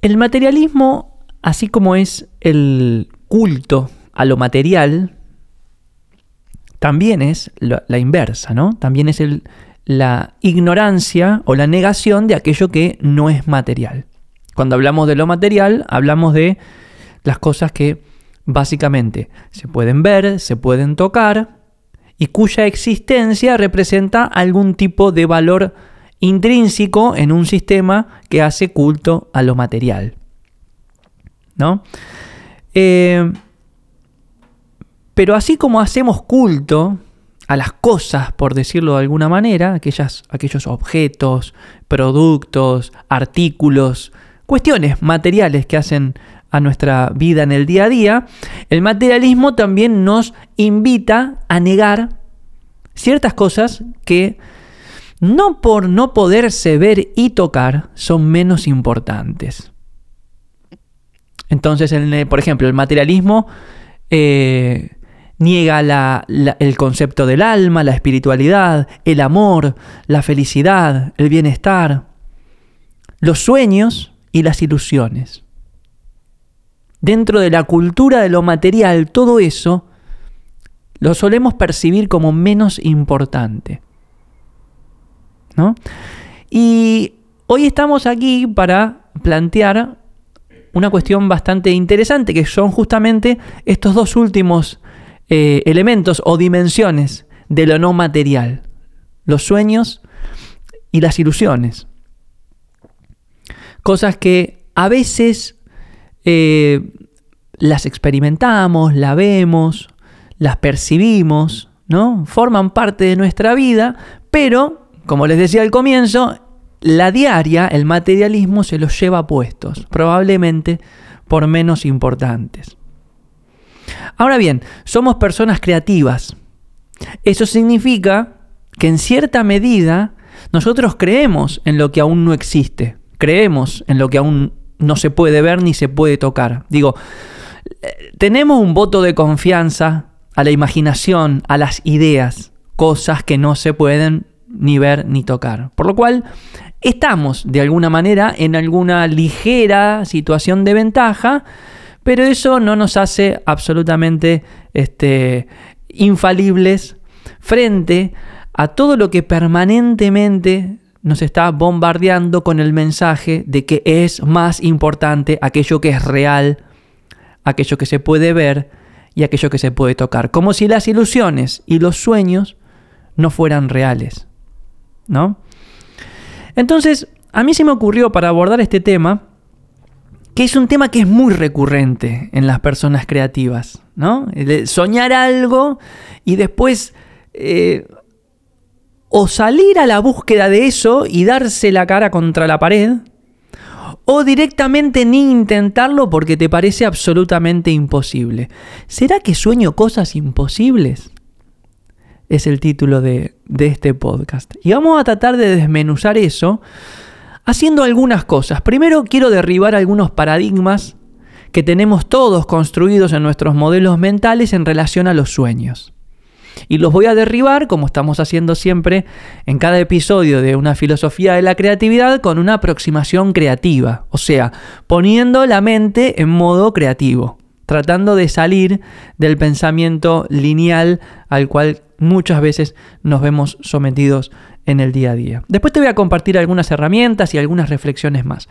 El materialismo, así como es el culto a lo material, también es la, inversa, ¿no? También es la ignorancia o la negación de aquello que no es material. Cuando hablamos de lo material, hablamos de las cosas que básicamente se pueden ver, se pueden tocar y cuya existencia representa algún tipo de valor intrínseco en un sistema que hace culto a lo material. ¿No? Eh, pero así como hacemos culto a las cosas, por decirlo de alguna manera, aquellas, aquellos objetos, productos, artículos, cuestiones materiales que hacen a nuestra vida en el día a día, el materialismo también nos invita a negar ciertas cosas que no por no poderse ver y tocar son menos importantes. Entonces, por ejemplo, el materialismo eh, niega el concepto del alma, la espiritualidad, el amor, la felicidad, el bienestar, los sueños y las ilusiones. Dentro de la cultura de lo material, todo eso lo solemos percibir como menos importante. ¿No? Y hoy estamos aquí para plantear una cuestión bastante interesante, que son justamente estos dos últimos eh, elementos o dimensiones de lo no material, los sueños y las ilusiones. Cosas que a veces eh, las experimentamos, la vemos, las percibimos, ¿no? Forman parte de nuestra vida, pero, como les decía al comienzo, la diaria, el materialismo se los lleva puestos, probablemente por menos importantes. Ahora bien, somos personas creativas. Eso significa que en cierta medida nosotros creemos en lo que aún no existe, creemos en lo que aún no se puede ver ni se puede tocar. Digo, tenemos un voto de confianza a la imaginación, a las ideas, cosas que no se pueden ni ver ni tocar. Por lo cual, estamos de alguna manera en alguna ligera situación de ventaja pero eso no nos hace absolutamente este, infalibles frente a todo lo que permanentemente nos está bombardeando con el mensaje de que es más importante aquello que es real, aquello que se puede ver y aquello que se puede tocar. Como si las ilusiones y los sueños no fueran reales. ¿No? Entonces, a mí se me ocurrió para abordar este tema que es un tema que es muy recurrente en las personas creativas, ¿no? soñar algo y después eh, o salir a la búsqueda de eso y darse la cara contra la pared, o directamente ni intentarlo porque te parece absolutamente imposible. ¿Será que sueño cosas imposibles? Es el título de, este podcast. Y vamos a tratar de desmenuzar eso haciendo algunas cosas. Primero quiero derribar algunos paradigmas que tenemos todos construidos en nuestros modelos mentales en relación a los sueños. Y los voy a derribar, como estamos haciendo siempre en cada episodio de una filosofía de la creatividad, con una aproximación creativa, o sea, poniendo la mente en modo creativo, tratando de salir del pensamiento lineal al cual muchas veces nos vemos sometidos en el día a día. Después te voy a compartir algunas herramientas y algunas reflexiones más.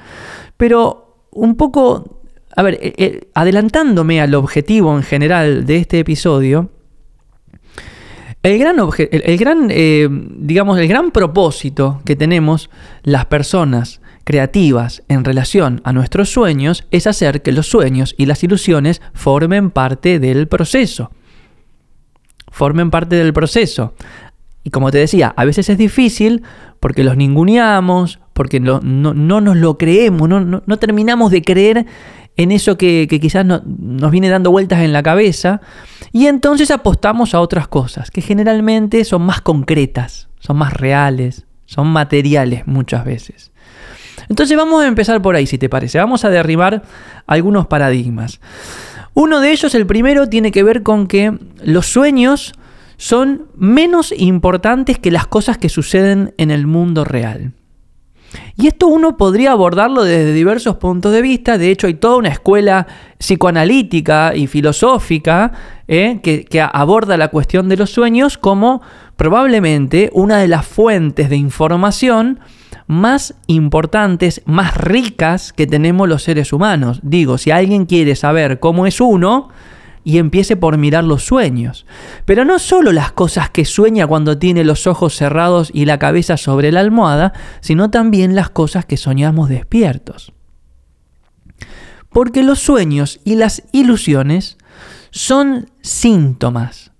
Pero un poco, a ver, eh, eh, adelantándome al objetivo en general de este episodio, el gran, el, gran eh, digamos, el gran propósito que tenemos las personas creativas en relación a nuestros sueños es hacer que los sueños y las ilusiones formen parte del proceso. Formen parte del proceso. Y como te decía, a veces es difícil porque los ninguneamos, porque no, nos lo creemos, no, terminamos de creer en eso que, quizás nos viene dando vueltas en la cabeza. Y entonces apostamos a otras cosas, que generalmente son más concretas, son más reales, son materiales muchas veces. Entonces vamos a empezar por ahí, si te parece. Vamos a derribar algunos paradigmas. Uno de ellos, el primero, tiene que ver con que los sueños son menos importantes que las cosas que suceden en el mundo real. Y esto uno podría abordarlo desde diversos puntos de vista. De hecho, hay toda una escuela psicoanalítica y filosófica ¿eh? que, que aborda la cuestión de los sueños como probablemente una de las fuentes de información más importantes, más ricas que tenemos los seres humanos. Digo, si alguien quiere saber cómo es uno, y empiece por mirar los sueños. Pero no solo las cosas que sueña cuando tiene los ojos cerrados y la cabeza sobre la almohada, sino también las cosas que soñamos despiertos. Porque los sueños y las ilusiones son síntomas.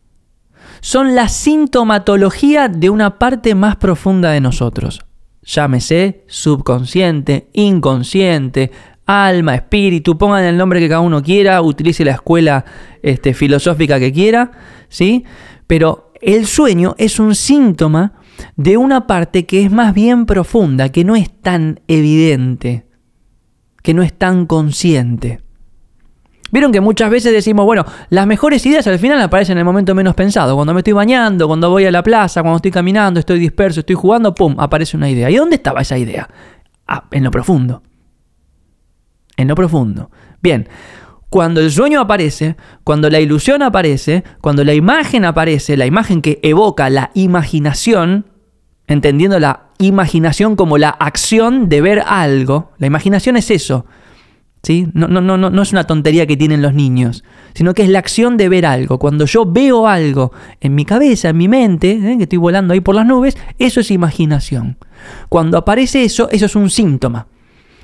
Son la sintomatología de una parte más profunda de nosotros. Llámese subconsciente, inconsciente, alma, espíritu, pongan el nombre que cada uno quiera, utilice la escuela este, filosófica que quiera, ¿sí? Pero el sueño es un síntoma de una parte que es más bien profunda, que no es tan evidente, que no es tan consciente. Vieron que muchas veces decimos, bueno, las mejores ideas al final aparecen en el momento menos pensado. Cuando me estoy bañando, cuando voy a la plaza, cuando estoy caminando, estoy disperso, estoy jugando, ¡pum! aparece una idea. ¿Y dónde estaba esa idea? Ah, en lo profundo en lo profundo. Bien, cuando el sueño aparece, cuando la ilusión aparece, cuando la imagen aparece, la imagen que evoca la imaginación, entendiendo la imaginación como la acción de ver algo, la imaginación es eso. No, no, no, no es una tontería que tienen los niños, sino que es la acción de ver algo. Cuando yo veo algo en mi cabeza, en mi mente, ¿eh? que estoy volando ahí por las nubes, eso es imaginación. Cuando aparece eso, eso es un síntoma.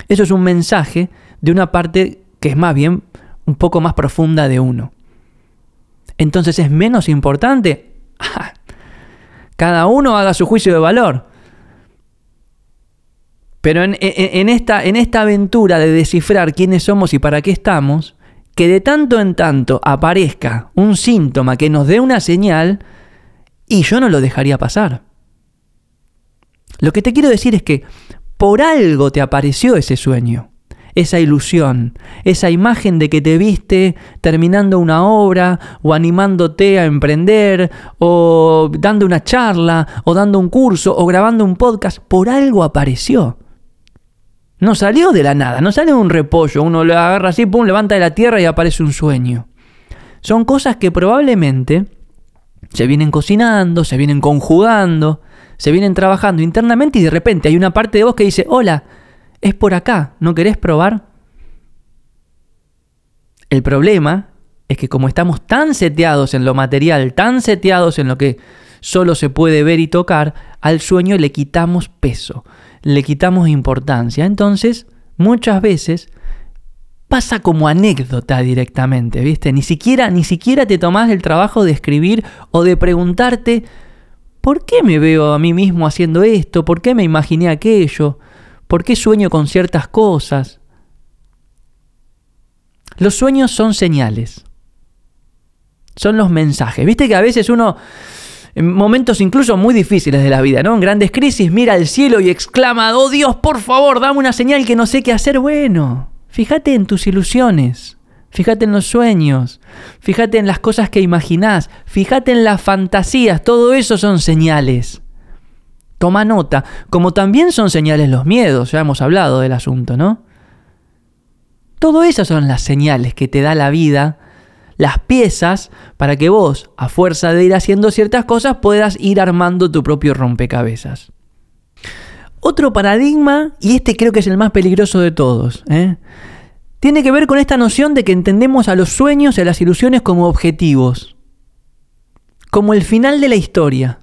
Eso es un mensaje de una parte que es más bien un poco más profunda de uno. Entonces es menos importante. Cada uno haga su juicio de valor. Pero en, esta, en esta aventura de descifrar quiénes somos y para qué estamos, que de tanto en tanto aparezca un síntoma que nos dé una señal, y yo no lo dejaría pasar. Lo que te quiero decir es que por algo te apareció ese sueño esa ilusión, esa imagen de que te viste terminando una obra o animándote a emprender o dando una charla o dando un curso o grabando un podcast, por algo apareció. No salió de la nada, no sale de un repollo, uno lo agarra así, pum, levanta de la tierra y aparece un sueño. Son cosas que probablemente se vienen cocinando, se vienen conjugando, se vienen trabajando internamente y de repente hay una parte de vos que dice, hola, es por acá, ¿no querés probar? El problema es que como estamos tan seteados en lo material, tan seteados en lo que solo se puede ver y tocar, al sueño le quitamos peso, le quitamos importancia. Entonces, muchas veces pasa como anécdota directamente, ¿viste? Ni siquiera, ni siquiera te tomás el trabajo de escribir o de preguntarte, ¿por qué me veo a mí mismo haciendo esto? ¿Por qué me imaginé aquello? ¿Por qué sueño con ciertas cosas? Los sueños son señales. Son los mensajes. Viste que a veces uno, en momentos incluso muy difíciles de la vida, ¿no? En grandes crisis, mira al cielo y exclama, oh Dios, por favor, dame una señal que no sé qué hacer. Bueno, fíjate en tus ilusiones. Fíjate en los sueños, fíjate en las cosas que imaginás, fíjate en las fantasías, todo eso son señales. Toma nota, como también son señales los miedos, ya hemos hablado del asunto, ¿no? Todo eso son las señales que te da la vida, las piezas para que vos, a fuerza de ir haciendo ciertas cosas, puedas ir armando tu propio rompecabezas. Otro paradigma, y este creo que es el más peligroso de todos, ¿eh? tiene que ver con esta noción de que entendemos a los sueños y a las ilusiones como objetivos, como el final de la historia.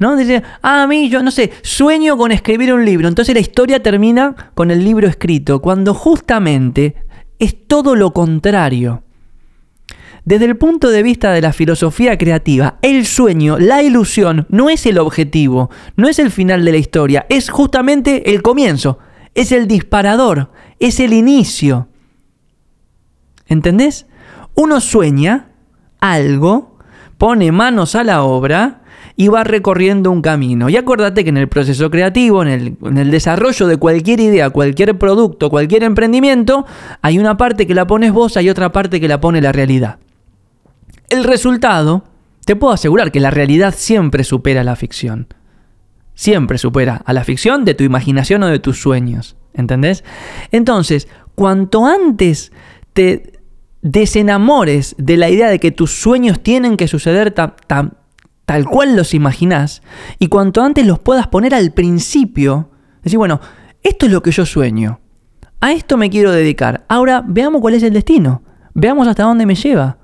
¿No? Dice, ah, a mí yo no sé, sueño con escribir un libro. Entonces la historia termina con el libro escrito, cuando justamente es todo lo contrario. Desde el punto de vista de la filosofía creativa, el sueño, la ilusión, no es el objetivo, no es el final de la historia, es justamente el comienzo, es el disparador, es el inicio. ¿Entendés? Uno sueña algo, pone manos a la obra, y va recorriendo un camino. Y acuérdate que en el proceso creativo, en el, desarrollo de cualquier idea, cualquier producto, cualquier emprendimiento, hay una parte que la pones vos, hay otra parte que la pone la realidad. El resultado, te puedo asegurar que la realidad siempre supera la ficción. Siempre supera a la ficción de tu imaginación o de tus sueños. ¿Entendés? Entonces, cuanto antes te desenamores de la idea de que tus sueños tienen que suceder tal cual los imaginás, y cuanto antes los puedas poner al principio, decir, bueno, esto es lo que yo sueño, a esto me quiero dedicar, ahora veamos cuál es el destino, veamos hasta dónde me lleva,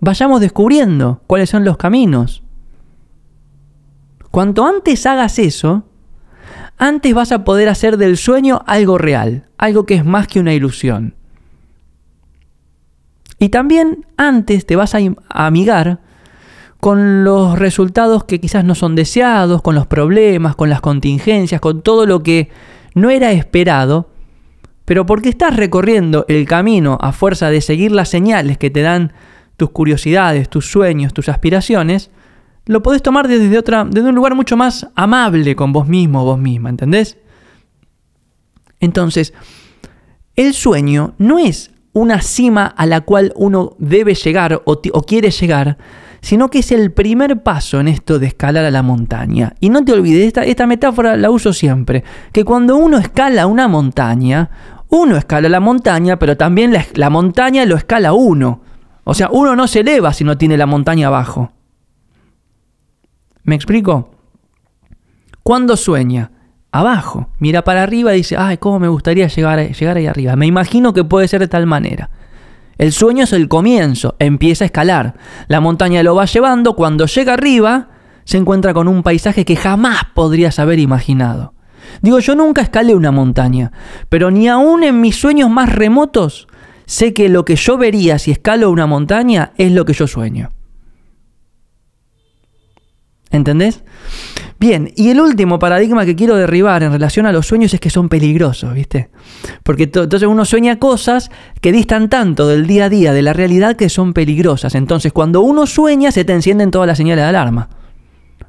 vayamos descubriendo cuáles son los caminos. Cuanto antes hagas eso, antes vas a poder hacer del sueño algo real, algo que es más que una ilusión. Y también antes te vas a amigar con los resultados que quizás no son deseados, con los problemas, con las contingencias, con todo lo que no era esperado, pero porque estás recorriendo el camino a fuerza de seguir las señales que te dan tus curiosidades, tus sueños, tus aspiraciones, lo podés tomar desde, otra, desde un lugar mucho más amable con vos mismo, vos misma, ¿entendés? Entonces, el sueño no es una cima a la cual uno debe llegar o, quiere llegar, sino que es el primer paso en esto de escalar a la montaña. Y no te olvides, esta, esta metáfora la uso siempre, que cuando uno escala una montaña, uno escala la montaña, pero también la, la montaña lo escala uno. O sea, uno no se eleva si no tiene la montaña abajo. ¿Me explico? Cuando sueña, abajo, mira para arriba y dice, ay, cómo me gustaría llegar, llegar ahí arriba. Me imagino que puede ser de tal manera. El sueño es el comienzo, empieza a escalar. La montaña lo va llevando, cuando llega arriba, se encuentra con un paisaje que jamás podrías haber imaginado. Digo, yo nunca escalé una montaña, pero ni aún en mis sueños más remotos sé que lo que yo vería si escalo una montaña es lo que yo sueño. ¿Entendés? Bien, y el último paradigma que quiero derribar en relación a los sueños es que son peligrosos, ¿viste? Porque entonces uno sueña cosas que distan tanto del día a día, de la realidad, que son peligrosas. Entonces cuando uno sueña se te encienden todas las señales de alarma.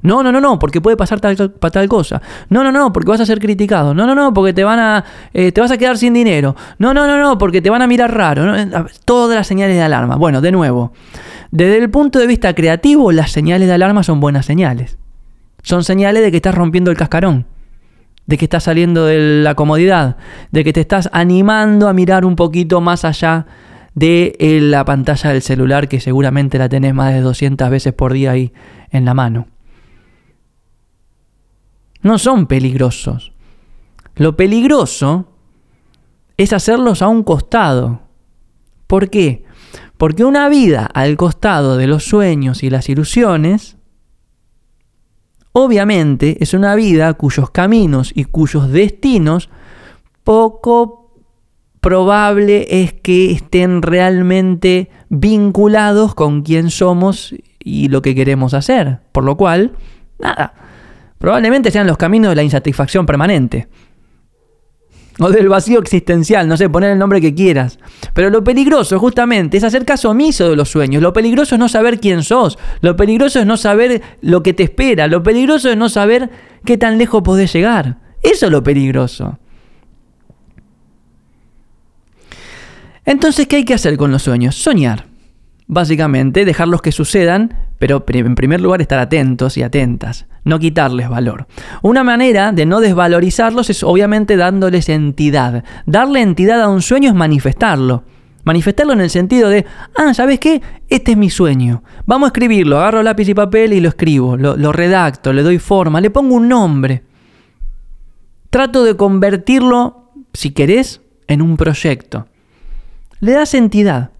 No, no, no, no, porque puede pasar tal, tal cosa. No, no, no, porque vas a ser criticado. No, no, no, porque te van a, eh, te vas a quedar sin dinero. No, no, no, no, porque te van a mirar raro. Todas las señales de alarma. Bueno, de nuevo, desde el punto de vista creativo, las señales de alarma son buenas señales. Son señales de que estás rompiendo el cascarón, de que estás saliendo de la comodidad, de que te estás animando a mirar un poquito más allá de eh, la pantalla del celular que seguramente la tenés más de 200 veces por día ahí en la mano. No son peligrosos. Lo peligroso es hacerlos a un costado. ¿Por qué? Porque una vida al costado de los sueños y las ilusiones, obviamente es una vida cuyos caminos y cuyos destinos poco probable es que estén realmente vinculados con quién somos y lo que queremos hacer. Por lo cual, nada, probablemente sean los caminos de la insatisfacción permanente o del vacío existencial, no sé, poner el nombre que quieras. Pero lo peligroso justamente es hacer caso omiso de los sueños. Lo peligroso es no saber quién sos. Lo peligroso es no saber lo que te espera. Lo peligroso es no saber qué tan lejos podés llegar. Eso es lo peligroso. Entonces, ¿qué hay que hacer con los sueños? Soñar. Básicamente, dejarlos que sucedan, pero en primer lugar estar atentos y atentas, no quitarles valor. Una manera de no desvalorizarlos es obviamente dándoles entidad. Darle entidad a un sueño es manifestarlo. Manifestarlo en el sentido de, ah, ¿sabes qué? Este es mi sueño. Vamos a escribirlo, agarro lápiz y papel y lo escribo, lo, redacto, le doy forma, le pongo un nombre. Trato de convertirlo, si querés, en un proyecto. Le das entidad.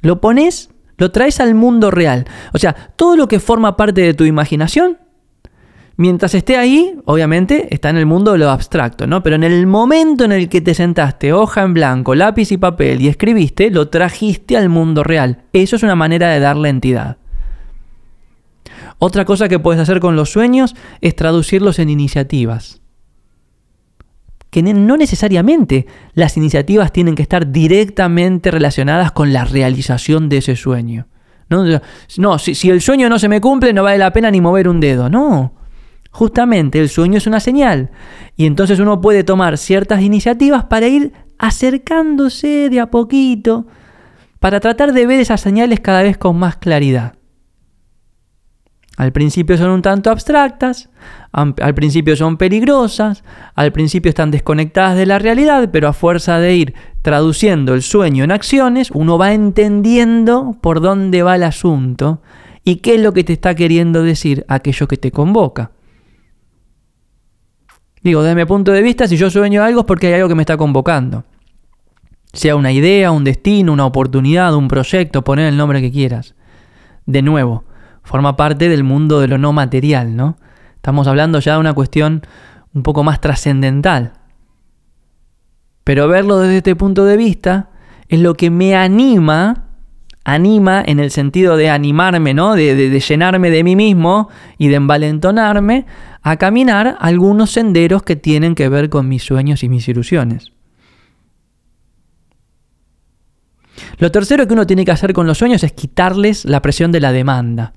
Lo pones, lo traes al mundo real. O sea, todo lo que forma parte de tu imaginación, mientras esté ahí, obviamente, está en el mundo de lo abstracto, ¿no? Pero en el momento en el que te sentaste, hoja en blanco, lápiz y papel y escribiste, lo trajiste al mundo real. Eso es una manera de darle entidad. Otra cosa que puedes hacer con los sueños es traducirlos en iniciativas que no necesariamente las iniciativas tienen que estar directamente relacionadas con la realización de ese sueño. No, no si, si, el sueño no se me cumple no vale la pena ni mover un dedo. No, justamente el sueño es una señal. Y entonces uno puede tomar ciertas iniciativas para ir acercándose de a poquito, para tratar de ver esas señales cada vez con más claridad. Al principio son un tanto abstractas, al principio son peligrosas, al principio están desconectadas de la realidad, pero a fuerza de ir traduciendo el sueño en acciones, uno va entendiendo por dónde va el asunto y qué es lo que te está queriendo decir aquello que te convoca. Digo, desde mi punto de vista, si yo sueño algo es porque hay algo que me está convocando. Sea una idea, un destino, una oportunidad, un proyecto, poner el nombre que quieras. De nuevo, forma parte del mundo de lo no material, ¿no? Estamos hablando ya de una cuestión un poco más trascendental. Pero verlo desde este punto de vista es lo que me anima, anima en el sentido de animarme, ¿no? De, de llenarme de mí mismo y de envalentonarme a caminar algunos senderos que tienen que ver con mis sueños y mis ilusiones. Lo tercero que uno tiene que hacer con los sueños es quitarles la presión de la demanda.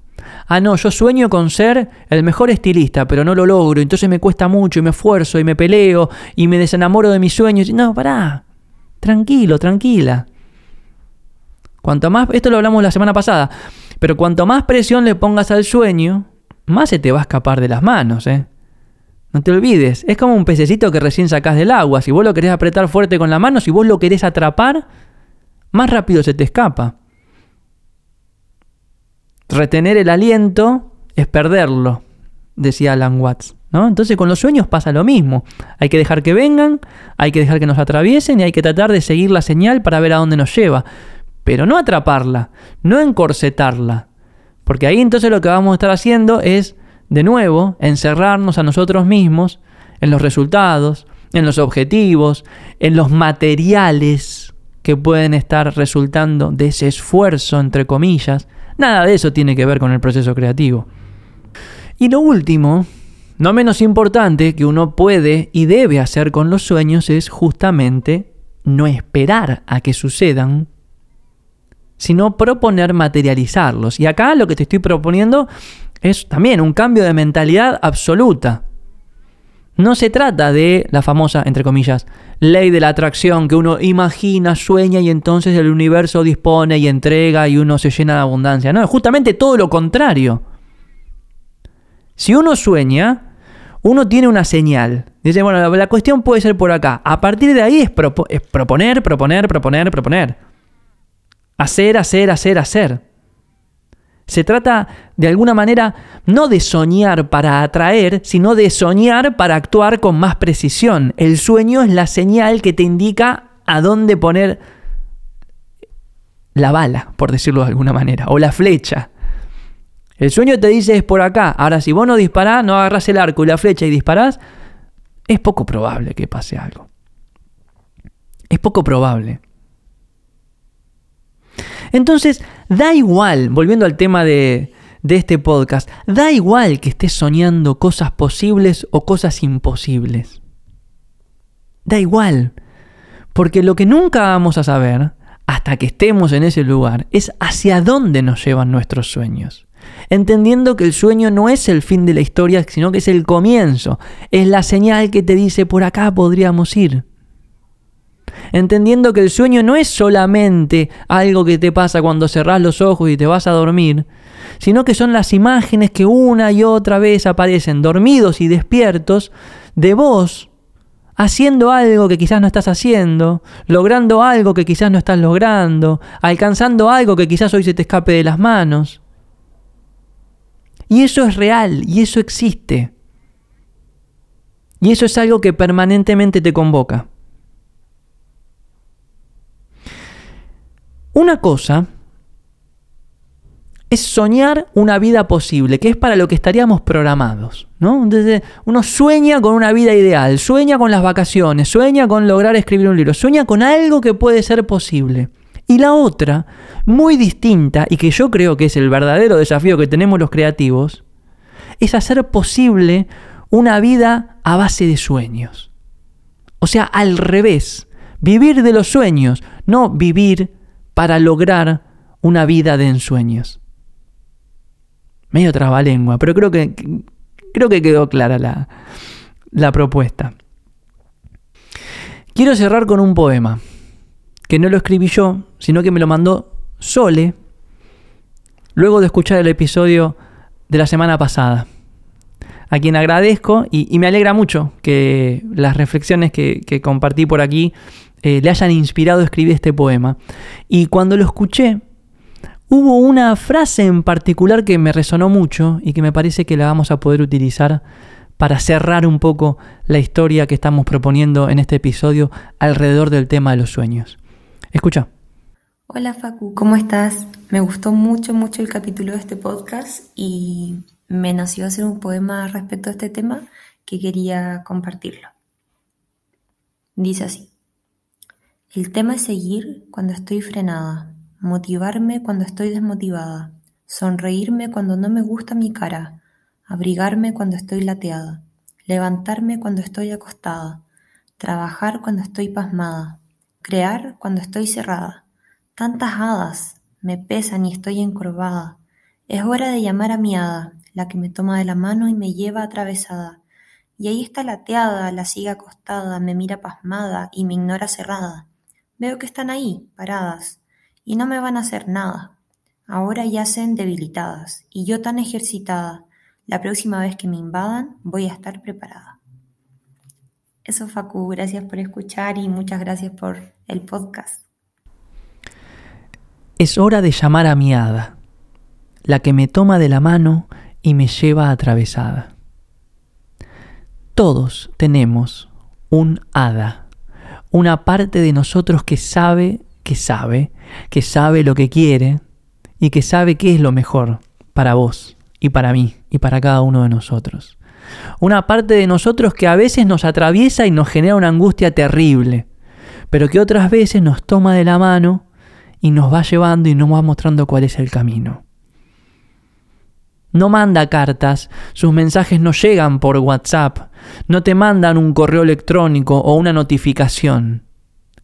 Ah, no, yo sueño con ser el mejor estilista, pero no lo logro, entonces me cuesta mucho y me esfuerzo y me peleo y me desenamoro de mis sueños. No, pará, tranquilo, tranquila. Cuanto más, esto lo hablamos la semana pasada, pero cuanto más presión le pongas al sueño, más se te va a escapar de las manos, ¿eh? No te olvides, es como un pececito que recién sacás del agua. Si vos lo querés apretar fuerte con la mano, si vos lo querés atrapar, más rápido se te escapa retener el aliento es perderlo, decía Alan Watts. ¿no? Entonces con los sueños pasa lo mismo. Hay que dejar que vengan, hay que dejar que nos atraviesen y hay que tratar de seguir la señal para ver a dónde nos lleva. Pero no atraparla, no encorsetarla. Porque ahí entonces lo que vamos a estar haciendo es, de nuevo, encerrarnos a nosotros mismos en los resultados, en los objetivos, en los materiales que pueden estar resultando de ese esfuerzo, entre comillas, Nada de eso tiene que ver con el proceso creativo. Y lo último, no menos importante, que uno puede y debe hacer con los sueños es justamente no esperar a que sucedan, sino proponer materializarlos. Y acá lo que te estoy proponiendo es también un cambio de mentalidad absoluta. No se trata de la famosa, entre comillas, ley de la atracción que uno imagina, sueña y entonces el universo dispone y entrega y uno se llena de abundancia. No, es justamente todo lo contrario. Si uno sueña, uno tiene una señal. Dice, bueno, la, cuestión puede ser por acá. A partir de ahí es, es proponer, proponer, proponer, proponer. Hacer, hacer, hacer, hacer. Se trata de alguna manera no de soñar para atraer, sino de soñar para actuar con más precisión. El sueño es la señal que te indica a dónde poner la bala, por decirlo de alguna manera, o la flecha. El sueño te dice es por acá. Ahora, si vos no disparás, no agarrás el arco y la flecha y disparás, es poco probable que pase algo. Es poco probable. Entonces, da igual, volviendo al tema de, este podcast, da igual que estés soñando cosas posibles o cosas imposibles. Da igual, porque lo que nunca vamos a saber, hasta que estemos en ese lugar, es hacia dónde nos llevan nuestros sueños. Entendiendo que el sueño no es el fin de la historia, sino que es el comienzo, es la señal que te dice por acá podríamos ir entendiendo que el sueño no es solamente algo que te pasa cuando cerrás los ojos y te vas a dormir, sino que son las imágenes que una y otra vez aparecen dormidos y despiertos de vos haciendo algo que quizás no estás haciendo, logrando algo que quizás no estás logrando, alcanzando algo que quizás hoy se te escape de las manos. Y eso es real, y eso existe. Y eso es algo que permanentemente te convoca. Una cosa es soñar una vida posible, que es para lo que estaríamos programados. ¿no? Entonces, uno sueña con una vida ideal, sueña con las vacaciones, sueña con lograr escribir un libro, sueña con algo que puede ser posible. Y la otra, muy distinta, y que yo creo que es el verdadero desafío que tenemos los creativos, es hacer posible una vida a base de sueños. O sea, al revés, vivir de los sueños, no vivir para lograr una vida de ensueños. Medio trabalengua, pero creo que, creo que quedó clara la, la propuesta. Quiero cerrar con un poema, que no lo escribí yo, sino que me lo mandó Sole, luego de escuchar el episodio de la semana pasada, a quien agradezco y, me alegra mucho que las reflexiones que, compartí por aquí eh, le hayan inspirado a escribir este poema. Y cuando lo escuché, hubo una frase en particular que me resonó mucho y que me parece que la vamos a poder utilizar para cerrar un poco la historia que estamos proponiendo en este episodio alrededor del tema de los sueños. Escucha. Hola Facu, ¿cómo estás? Me gustó mucho, mucho el capítulo de este podcast y me nació hacer un poema respecto a este tema que quería compartirlo. Dice así. El tema es seguir cuando estoy frenada, motivarme cuando estoy desmotivada, sonreírme cuando no me gusta mi cara, abrigarme cuando estoy lateada, levantarme cuando estoy acostada, trabajar cuando estoy pasmada, crear cuando estoy cerrada. Tantas hadas me pesan y estoy encorvada. Es hora de llamar a mi hada, la que me toma de la mano y me lleva atravesada. Y ahí está lateada, la sigue acostada, me mira pasmada y me ignora cerrada. Veo que están ahí, paradas, y no me van a hacer nada. Ahora yacen debilitadas, y yo tan ejercitada, la próxima vez que me invadan voy a estar preparada. Eso Facu, gracias por escuchar y muchas gracias por el podcast. Es hora de llamar a mi hada, la que me toma de la mano y me lleva atravesada. Todos tenemos un hada, una parte de nosotros que sabe, que sabe, que sabe lo que quiere y que sabe qué es lo mejor para vos y para mí y para cada uno de nosotros. Una parte de nosotros que a veces nos atraviesa y nos genera una angustia terrible, pero que otras veces nos toma de la mano y nos va llevando y nos va mostrando cuál es el camino. No manda cartas, sus mensajes no llegan por WhatsApp, no te mandan un correo electrónico o una notificación.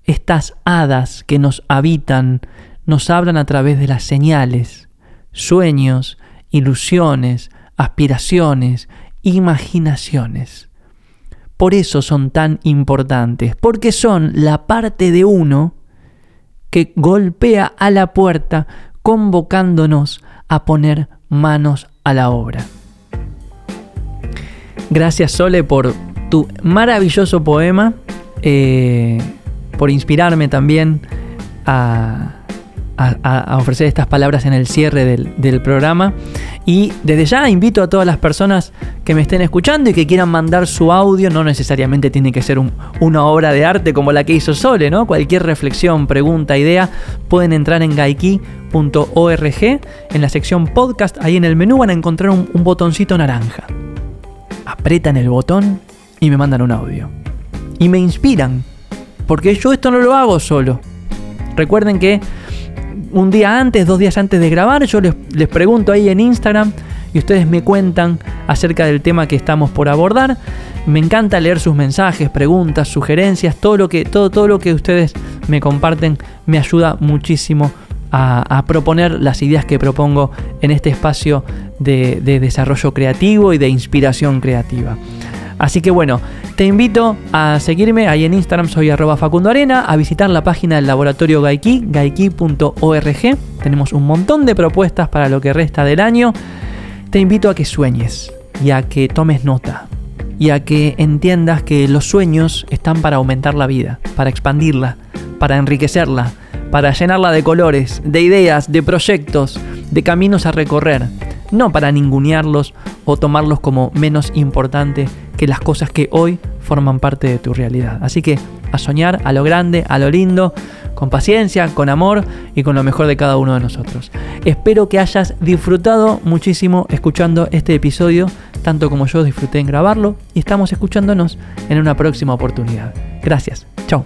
Estas hadas que nos habitan nos hablan a través de las señales, sueños, ilusiones, aspiraciones, imaginaciones. Por eso son tan importantes, porque son la parte de uno que golpea a la puerta convocándonos a poner manos a la obra. Gracias Sole por tu maravilloso poema, eh, por inspirarme también a, ofrecer estas palabras en el cierre del, programa. Y desde ya invito a todas las personas que me estén escuchando y que quieran mandar su audio, no necesariamente tiene que ser una obra de arte como la que hizo Sole, ¿no? Cualquier reflexión, pregunta, idea, pueden entrar en gaiki .org, en la sección podcast, ahí en el menú van a encontrar un, botoncito naranja. Apretan el botón y me mandan un audio. Y me inspiran, porque yo esto no lo hago solo. Recuerden que un día antes, dos días antes de grabar, yo les, les, pregunto ahí en Instagram y ustedes me cuentan acerca del tema que estamos por abordar. Me encanta leer sus mensajes, preguntas, sugerencias, todo lo que, todo, todo lo que ustedes me comparten me ayuda muchísimo a, proponer las ideas que propongo en este espacio de, desarrollo creativo y de inspiración creativa. Así que bueno, te invito a seguirme ahí en Instagram, soy arroba Facundo Arena, a visitar la página del laboratorio Gaiki, gaiki.org. Tenemos un montón de propuestas para lo que resta del año. Te invito a que sueñes y a que tomes nota y a que entiendas que los sueños están para aumentar la vida, para expandirla, para enriquecerla, para llenarla de colores, de ideas, de proyectos, de caminos a recorrer, no para ningunearlos o tomarlos como menos importante que las cosas que hoy forman parte de tu realidad. Así que a soñar a lo grande, a lo lindo, con paciencia, con amor y con lo mejor de cada uno de nosotros. Espero que hayas disfrutado muchísimo escuchando este episodio, tanto como yo disfruté en grabarlo, y estamos escuchándonos en una próxima oportunidad. Gracias. Chao.